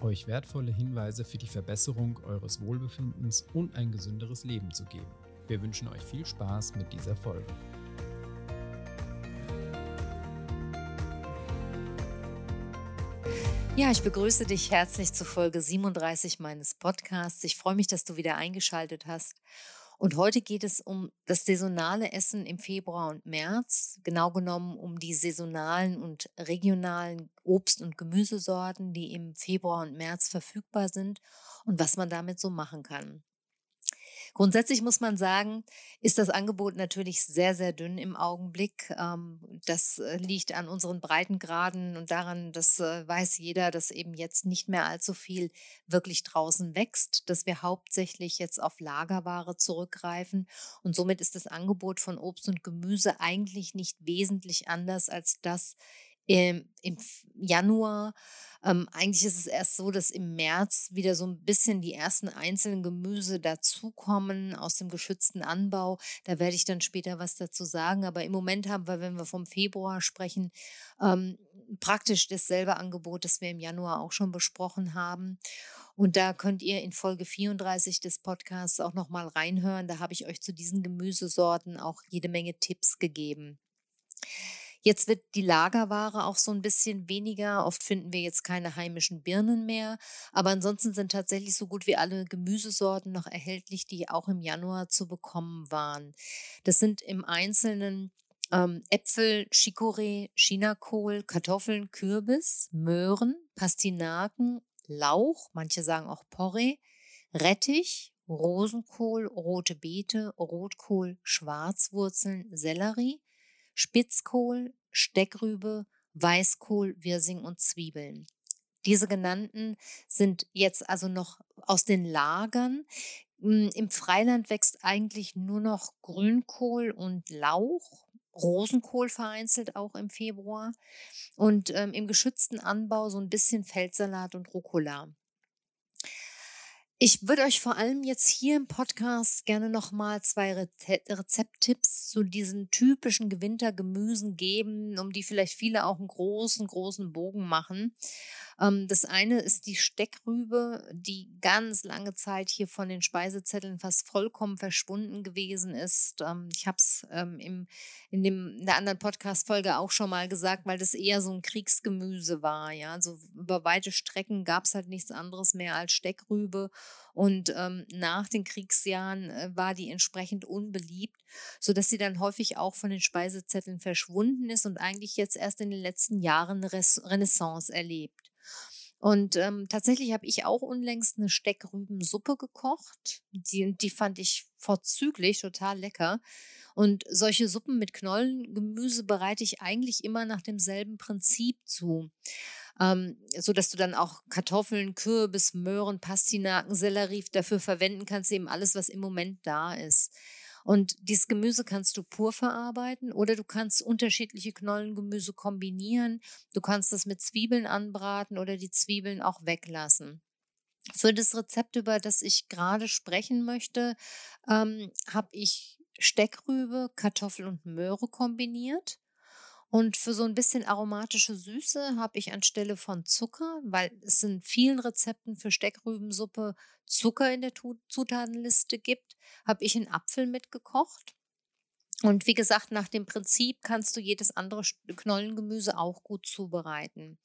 euch wertvolle Hinweise für die Verbesserung eures Wohlbefindens und ein gesünderes Leben zu geben. Wir wünschen euch viel Spaß mit dieser Folge. Ja, ich begrüße dich herzlich zu Folge 37 meines Podcasts. Ich freue mich, dass du wieder eingeschaltet hast. Und heute geht es um das saisonale Essen im Februar und März, genau genommen um die saisonalen und regionalen Obst- und Gemüsesorten, die im Februar und März verfügbar sind und was man damit so machen kann. Grundsätzlich muss man sagen, ist das Angebot natürlich sehr, sehr dünn im Augenblick. Ähm, das äh, liegt an unseren Breitengraden und daran, das äh, weiß jeder, dass eben jetzt nicht mehr allzu viel wirklich draußen wächst, dass wir hauptsächlich jetzt auf Lagerware zurückgreifen. Und somit ist das Angebot von Obst und Gemüse eigentlich nicht wesentlich anders als das im, im Januar. Ähm, eigentlich ist es erst so, dass im März wieder so ein bisschen die ersten einzelnen Gemüse dazukommen aus dem geschützten Anbau. Da werde ich dann später was dazu sagen. Aber im Moment haben wir, wenn wir vom Februar sprechen, ähm, praktisch dasselbe Angebot, das wir im Januar auch schon besprochen haben. Und da könnt ihr in Folge 34 des Podcasts auch nochmal reinhören. Da habe ich euch zu diesen Gemüsesorten auch jede Menge Tipps gegeben. Jetzt wird die Lagerware auch so ein bisschen weniger. Oft finden wir jetzt keine heimischen Birnen mehr. Aber ansonsten sind tatsächlich so gut wie alle Gemüsesorten noch erhältlich, die auch im Januar zu bekommen waren. Das sind im Einzelnen ähm, Äpfel, Chicorée, Chinakohl, Kartoffeln, Kürbis, Möhren, Pastinaken, Lauch, manche sagen auch Porree, Rettich, Rosenkohl, rote Beete, Rotkohl, Schwarzwurzeln, Sellerie, Spitzkohl, Steckrübe, Weißkohl, Wirsing und Zwiebeln. Diese genannten sind jetzt also noch aus den Lagern. Hm, Im Freiland wächst eigentlich nur noch Grünkohl und Lauch, Rosenkohl vereinzelt auch im Februar und ähm, im geschützten Anbau so ein bisschen Feldsalat und Rucola. Ich würde euch vor allem jetzt hier im Podcast gerne nochmal zwei Rezepttipps zu diesen typischen Gewintergemüsen geben, um die vielleicht viele auch einen großen, großen Bogen machen. Ähm, das eine ist die Steckrübe, die ganz lange Zeit hier von den Speisezetteln fast vollkommen verschwunden gewesen ist. Ähm, ich habe es ähm, in, in der anderen Podcast-Folge auch schon mal gesagt, weil das eher so ein Kriegsgemüse war. Ja, also über weite Strecken gab es halt nichts anderes mehr als Steckrübe. Und ähm, nach den Kriegsjahren äh, war die entsprechend unbeliebt, sodass sie dann häufig auch von den Speisezetteln verschwunden ist und eigentlich jetzt erst in den letzten Jahren eine Renaissance erlebt. Und ähm, tatsächlich habe ich auch unlängst eine Steckrübensuppe gekocht. Die, die fand ich vorzüglich, total lecker. Und solche Suppen mit Knollengemüse bereite ich eigentlich immer nach demselben Prinzip zu. Ähm, so dass du dann auch Kartoffeln, Kürbis, Möhren, Pastinaken, Sellerie dafür verwenden kannst, eben alles, was im Moment da ist. Und dieses Gemüse kannst du pur verarbeiten oder du kannst unterschiedliche Knollengemüse kombinieren. Du kannst es mit Zwiebeln anbraten oder die Zwiebeln auch weglassen. Für das Rezept, über das ich gerade sprechen möchte, ähm, habe ich Steckrübe, Kartoffel und Möhre kombiniert. Und für so ein bisschen aromatische Süße habe ich anstelle von Zucker, weil es in vielen Rezepten für Steckrübensuppe Zucker in der Zutatenliste gibt, habe ich einen Apfel mitgekocht. Und wie gesagt, nach dem Prinzip kannst du jedes andere Knollengemüse auch gut zubereiten.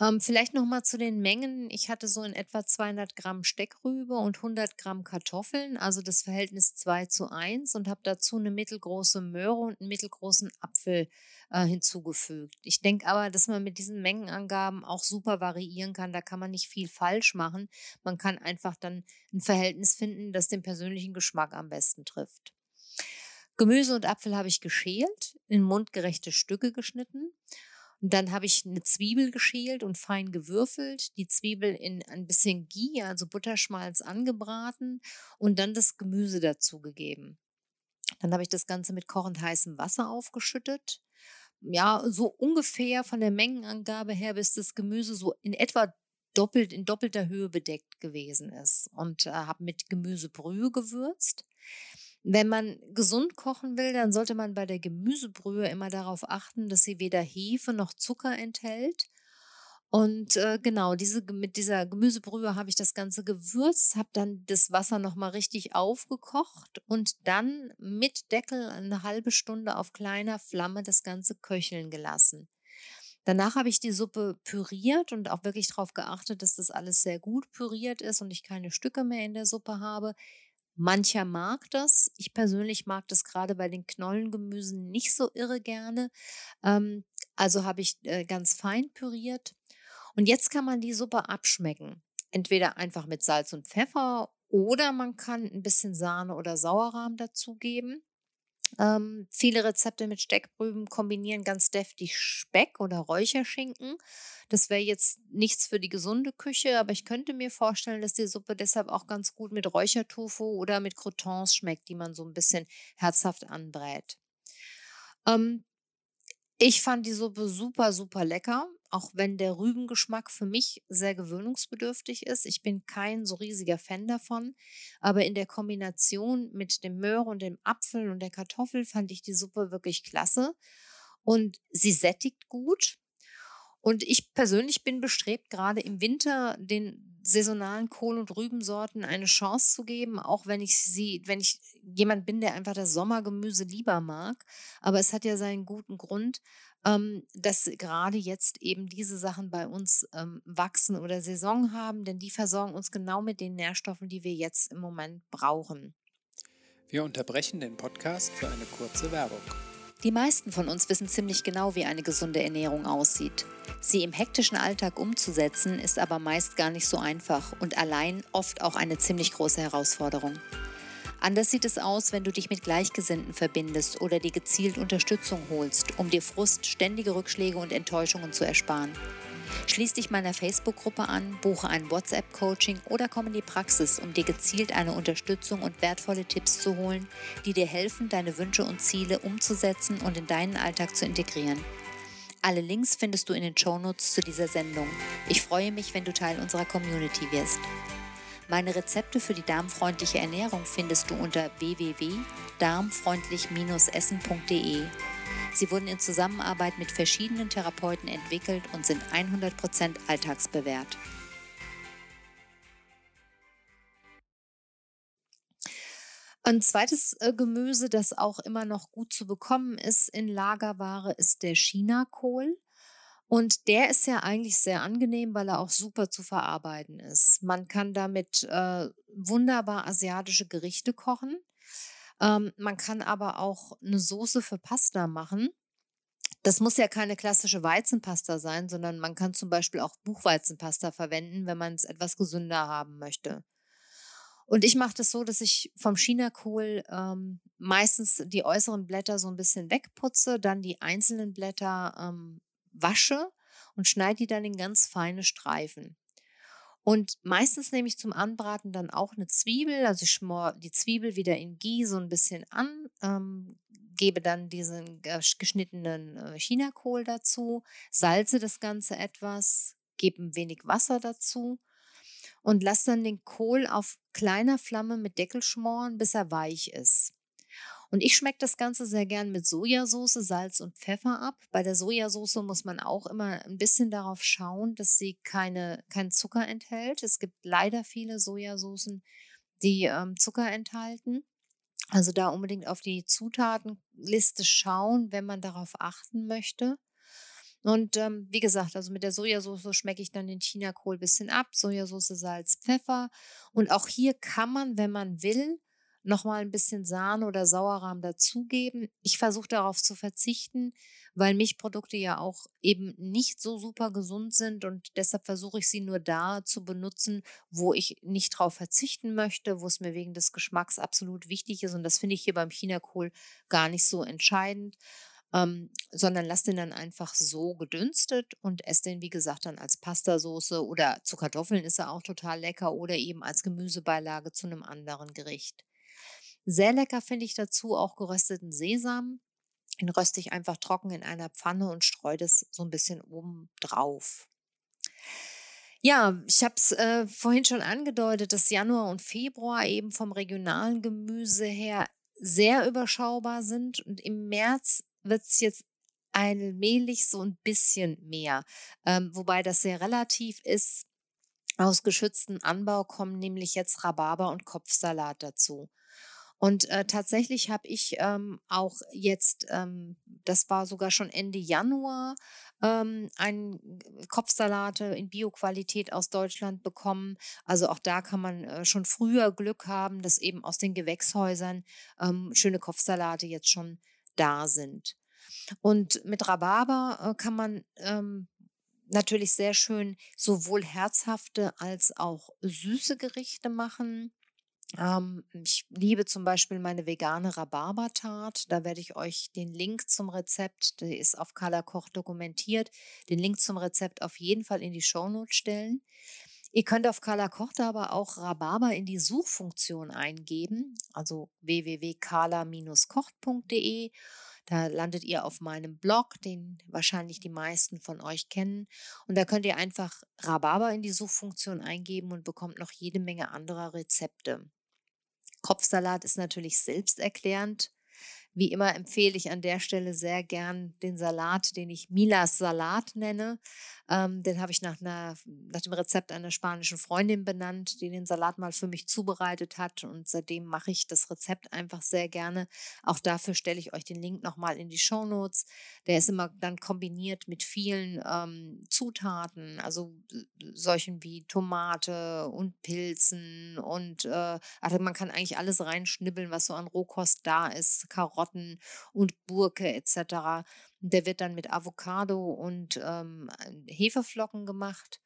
Ähm, vielleicht noch mal zu den Mengen. Ich hatte so in etwa 200 Gramm Steckrübe und 100 Gramm Kartoffeln, also das Verhältnis 2 zu 1 und habe dazu eine mittelgroße Möhre und einen mittelgroßen Apfel äh, hinzugefügt. Ich denke aber, dass man mit diesen Mengenangaben auch super variieren kann. Da kann man nicht viel falsch machen. Man kann einfach dann ein Verhältnis finden, das den persönlichen Geschmack am besten trifft. Gemüse und Apfel habe ich geschält, in mundgerechte Stücke geschnitten dann habe ich eine Zwiebel geschält und fein gewürfelt, die Zwiebel in ein bisschen Ghee, also Butterschmalz, angebraten und dann das Gemüse dazu gegeben. Dann habe ich das Ganze mit kochend heißem Wasser aufgeschüttet. Ja, so ungefähr von der Mengenangabe her, bis das Gemüse so in etwa doppelt in doppelter Höhe bedeckt gewesen ist und äh, habe mit Gemüsebrühe gewürzt. Wenn man gesund kochen will, dann sollte man bei der Gemüsebrühe immer darauf achten, dass sie weder Hefe noch Zucker enthält. Und äh, genau, diese, mit dieser Gemüsebrühe habe ich das Ganze gewürzt, habe dann das Wasser nochmal richtig aufgekocht und dann mit Deckel eine halbe Stunde auf kleiner Flamme das Ganze köcheln gelassen. Danach habe ich die Suppe püriert und auch wirklich darauf geachtet, dass das alles sehr gut püriert ist und ich keine Stücke mehr in der Suppe habe. Mancher mag das. Ich persönlich mag das gerade bei den Knollengemüsen nicht so irre gerne. Ähm, also habe ich äh, ganz fein püriert. Und jetzt kann man die Suppe abschmecken. Entweder einfach mit Salz und Pfeffer oder man kann ein bisschen Sahne oder Sauerrahm dazugeben. Ähm, viele Rezepte mit Steckrüben kombinieren ganz deftig Speck oder Räucherschinken. Das wäre jetzt nichts für die gesunde Küche, aber ich könnte mir vorstellen, dass die Suppe deshalb auch ganz gut mit Räuchertofu oder mit Croutons schmeckt, die man so ein bisschen herzhaft anbrät. Ähm, ich fand die Suppe super, super lecker auch wenn der Rübengeschmack für mich sehr gewöhnungsbedürftig ist. Ich bin kein so riesiger Fan davon, aber in der Kombination mit dem Möhre und dem Apfel und der Kartoffel fand ich die Suppe wirklich klasse und sie sättigt gut. Und ich persönlich bin bestrebt, gerade im Winter den saisonalen Kohl- und Rübensorten eine Chance zu geben, auch wenn ich sie, wenn ich jemand bin, der einfach das Sommergemüse lieber mag. Aber es hat ja seinen guten Grund, ähm, dass gerade jetzt eben diese Sachen bei uns ähm, wachsen oder Saison haben, denn die versorgen uns genau mit den Nährstoffen, die wir jetzt im Moment brauchen. Wir unterbrechen den Podcast für eine kurze Werbung. Die meisten von uns wissen ziemlich genau, wie eine gesunde Ernährung aussieht. Sie im hektischen Alltag umzusetzen, ist aber meist gar nicht so einfach und allein oft auch eine ziemlich große Herausforderung. Anders sieht es aus, wenn du dich mit Gleichgesinnten verbindest oder dir gezielt Unterstützung holst, um dir Frust, ständige Rückschläge und Enttäuschungen zu ersparen. Schließ dich meiner Facebook-Gruppe an, buche ein WhatsApp-Coaching oder komm in die Praxis, um dir gezielt eine Unterstützung und wertvolle Tipps zu holen, die dir helfen, deine Wünsche und Ziele umzusetzen und in deinen Alltag zu integrieren. Alle Links findest du in den Shownotes zu dieser Sendung. Ich freue mich, wenn du Teil unserer Community wirst. Meine Rezepte für die darmfreundliche Ernährung findest du unter www.darmfreundlich-essen.de. Sie wurden in Zusammenarbeit mit verschiedenen Therapeuten entwickelt und sind 100% alltagsbewährt. Ein zweites äh, Gemüse, das auch immer noch gut zu bekommen ist in Lagerware, ist der Chinakohl. Und der ist ja eigentlich sehr angenehm, weil er auch super zu verarbeiten ist. Man kann damit äh, wunderbar asiatische Gerichte kochen. Ähm, man kann aber auch eine Soße für Pasta machen. Das muss ja keine klassische Weizenpasta sein, sondern man kann zum Beispiel auch Buchweizenpasta verwenden, wenn man es etwas gesünder haben möchte. Und ich mache das so, dass ich vom Chinakohl ähm, meistens die äußeren Blätter so ein bisschen wegputze, dann die einzelnen Blätter ähm, wasche und schneide die dann in ganz feine Streifen. Und meistens nehme ich zum Anbraten dann auch eine Zwiebel, also ich schmor die Zwiebel wieder in Ghee so ein bisschen an, ähm, gebe dann diesen geschnittenen äh, Chinakohl dazu, salze das Ganze etwas, gebe ein wenig Wasser dazu und lasse dann den Kohl auf kleiner Flamme mit Deckel schmoren, bis er weich ist. Und ich schmecke das Ganze sehr gern mit Sojasauce, Salz und Pfeffer ab. Bei der Sojasauce muss man auch immer ein bisschen darauf schauen, dass sie keine, keinen Zucker enthält. Es gibt leider viele Sojasoßen, die ähm, Zucker enthalten. Also da unbedingt auf die Zutatenliste schauen, wenn man darauf achten möchte. Und ähm, wie gesagt, also mit der Sojasauce schmecke ich dann den Chinakohl ein bisschen ab. Sojasauce, Salz, Pfeffer. Und auch hier kann man, wenn man will, nochmal ein bisschen Sahne oder Sauerrahm dazugeben. Ich versuche darauf zu verzichten, weil Milchprodukte ja auch eben nicht so super gesund sind und deshalb versuche ich sie nur da zu benutzen, wo ich nicht drauf verzichten möchte, wo es mir wegen des Geschmacks absolut wichtig ist und das finde ich hier beim Chinakohl gar nicht so entscheidend. Ähm, sondern lasst den dann einfach so gedünstet und esst den, wie gesagt, dann als Pastasoße oder zu Kartoffeln ist er auch total lecker oder eben als Gemüsebeilage zu einem anderen Gericht. Sehr lecker finde ich dazu auch gerösteten Sesam. Den röste ich einfach trocken in einer Pfanne und streue das so ein bisschen oben drauf. Ja, ich habe es äh, vorhin schon angedeutet, dass Januar und Februar eben vom regionalen Gemüse her sehr überschaubar sind und im März wird es jetzt allmählich so ein bisschen mehr, ähm, wobei das sehr relativ ist. Aus geschütztem Anbau kommen nämlich jetzt Rhabarber und Kopfsalat dazu. Und äh, tatsächlich habe ich ähm, auch jetzt, ähm, das war sogar schon Ende Januar, ähm, einen Kopfsalate in Bioqualität aus Deutschland bekommen. Also auch da kann man äh, schon früher Glück haben, dass eben aus den Gewächshäusern ähm, schöne Kopfsalate jetzt schon da sind. Und mit Rhabarber äh, kann man ähm, natürlich sehr schön sowohl herzhafte als auch süße Gerichte machen. Ähm, ich liebe zum Beispiel meine vegane Rhabarbertart. Da werde ich euch den Link zum Rezept, der ist auf Color Koch dokumentiert, den Link zum Rezept auf jeden Fall in die Shownote stellen. Ihr könnt auf Carla Koch da aber auch Rhabarber in die Suchfunktion eingeben, also www.carla-kocht.de. Da landet ihr auf meinem Blog, den wahrscheinlich die meisten von euch kennen. Und da könnt ihr einfach Rhabarber in die Suchfunktion eingeben und bekommt noch jede Menge anderer Rezepte. Kopfsalat ist natürlich selbsterklärend. Wie immer empfehle ich an der Stelle sehr gern den Salat, den ich Milas Salat nenne. Ähm, den habe ich nach, einer, nach dem Rezept einer spanischen Freundin benannt, die den Salat mal für mich zubereitet hat. Und seitdem mache ich das Rezept einfach sehr gerne. Auch dafür stelle ich euch den Link nochmal in die Show Notes. Der ist immer dann kombiniert mit vielen ähm, Zutaten, also solchen wie Tomate und Pilzen und äh, also man kann eigentlich alles reinschnibbeln, was so an Rohkost da ist, Karotten und Gurke etc. Der wird dann mit Avocado und ähm, Hefeflocken gemacht.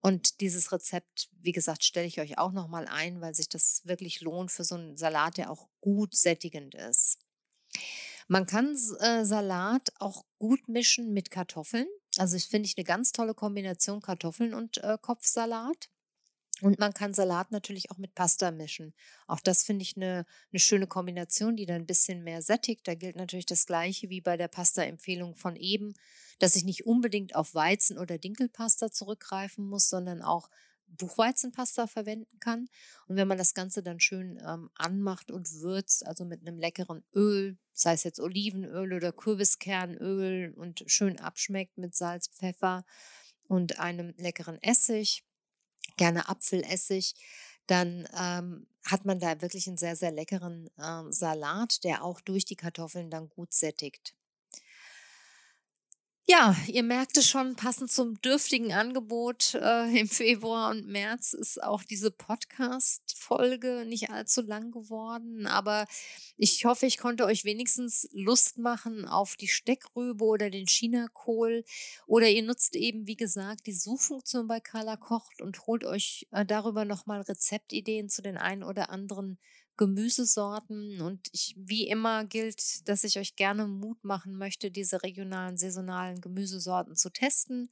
Und dieses Rezept, wie gesagt, stelle ich euch auch nochmal ein, weil sich das wirklich lohnt für so einen Salat, der auch gut sättigend ist. Man kann äh, Salat auch gut mischen mit Kartoffeln. Also ich finde ich eine ganz tolle Kombination Kartoffeln und äh, Kopfsalat. Und man kann Salat natürlich auch mit Pasta mischen. Auch das finde ich eine, eine schöne Kombination, die dann ein bisschen mehr sättigt. Da gilt natürlich das Gleiche wie bei der Pasta-Empfehlung von eben, dass ich nicht unbedingt auf Weizen- oder Dinkelpasta zurückgreifen muss, sondern auch Buchweizenpasta verwenden kann. Und wenn man das Ganze dann schön ähm, anmacht und würzt, also mit einem leckeren Öl, sei es jetzt Olivenöl oder Kürbiskernöl und schön abschmeckt mit Salz, Pfeffer und einem leckeren Essig, gerne Apfelessig, dann ähm, hat man da wirklich einen sehr, sehr leckeren ähm, Salat, der auch durch die Kartoffeln dann gut sättigt. Ja, ihr merkt es schon, passend zum dürftigen Angebot äh, im Februar und März ist auch diese Podcast-Folge nicht allzu lang geworden. Aber ich hoffe, ich konnte euch wenigstens Lust machen auf die Steckrübe oder den Chinakohl. Oder ihr nutzt eben, wie gesagt, die Suchfunktion bei Carla Kocht und holt euch äh, darüber nochmal Rezeptideen zu den ein oder anderen Gemüsesorten. Und ich, wie immer gilt, dass ich euch gerne Mut machen möchte, diese regionalen, saisonalen Gemüsesorten zu testen.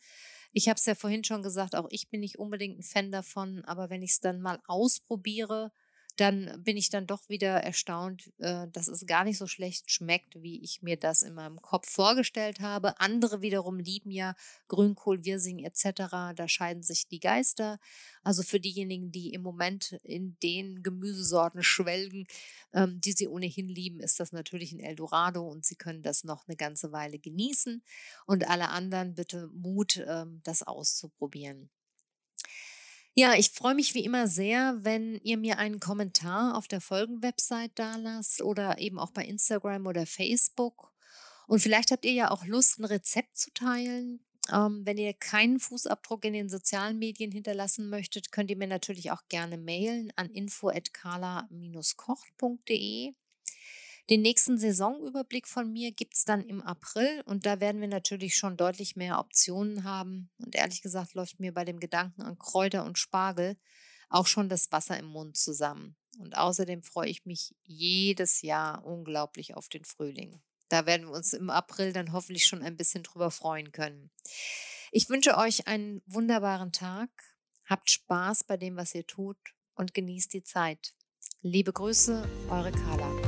Ich habe es ja vorhin schon gesagt, auch ich bin nicht unbedingt ein Fan davon, aber wenn ich es dann mal ausprobiere, dann bin ich dann doch wieder erstaunt, äh, dass es gar nicht so schlecht schmeckt, wie ich mir das in meinem Kopf vorgestellt habe. Andere wiederum lieben ja Grünkohl, Wirsing etc. Da scheiden sich die Geister. Also für diejenigen, die im Moment in den Gemüsesorten schwelgen, ähm, die sie ohnehin lieben, ist das natürlich ein Eldorado und sie können das noch eine ganze Weile genießen. Und alle anderen bitte Mut, ähm, das auszuprobieren. Ja, ich freue mich wie immer sehr, wenn ihr mir einen Kommentar auf der Folgenwebsite da lasst oder eben auch bei Instagram oder Facebook. Und vielleicht habt ihr ja auch Lust, ein Rezept zu teilen. Ähm, wenn ihr keinen Fußabdruck in den sozialen Medien hinterlassen möchtet, könnt ihr mir natürlich auch gerne mailen an info@kala-kocht.de. Den nächsten Saisonüberblick von mir gibt es dann im April und da werden wir natürlich schon deutlich mehr Optionen haben. Und ehrlich gesagt läuft mir bei dem Gedanken an Kräuter und Spargel auch schon das Wasser im Mund zusammen. Und außerdem freue ich mich jedes Jahr unglaublich auf den Frühling. Da werden wir uns im April dann hoffentlich schon ein bisschen drüber freuen können. Ich wünsche euch einen wunderbaren Tag. Habt Spaß bei dem, was ihr tut und genießt die Zeit. Liebe Grüße, eure Carla.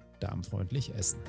Darmfreundlich Essen.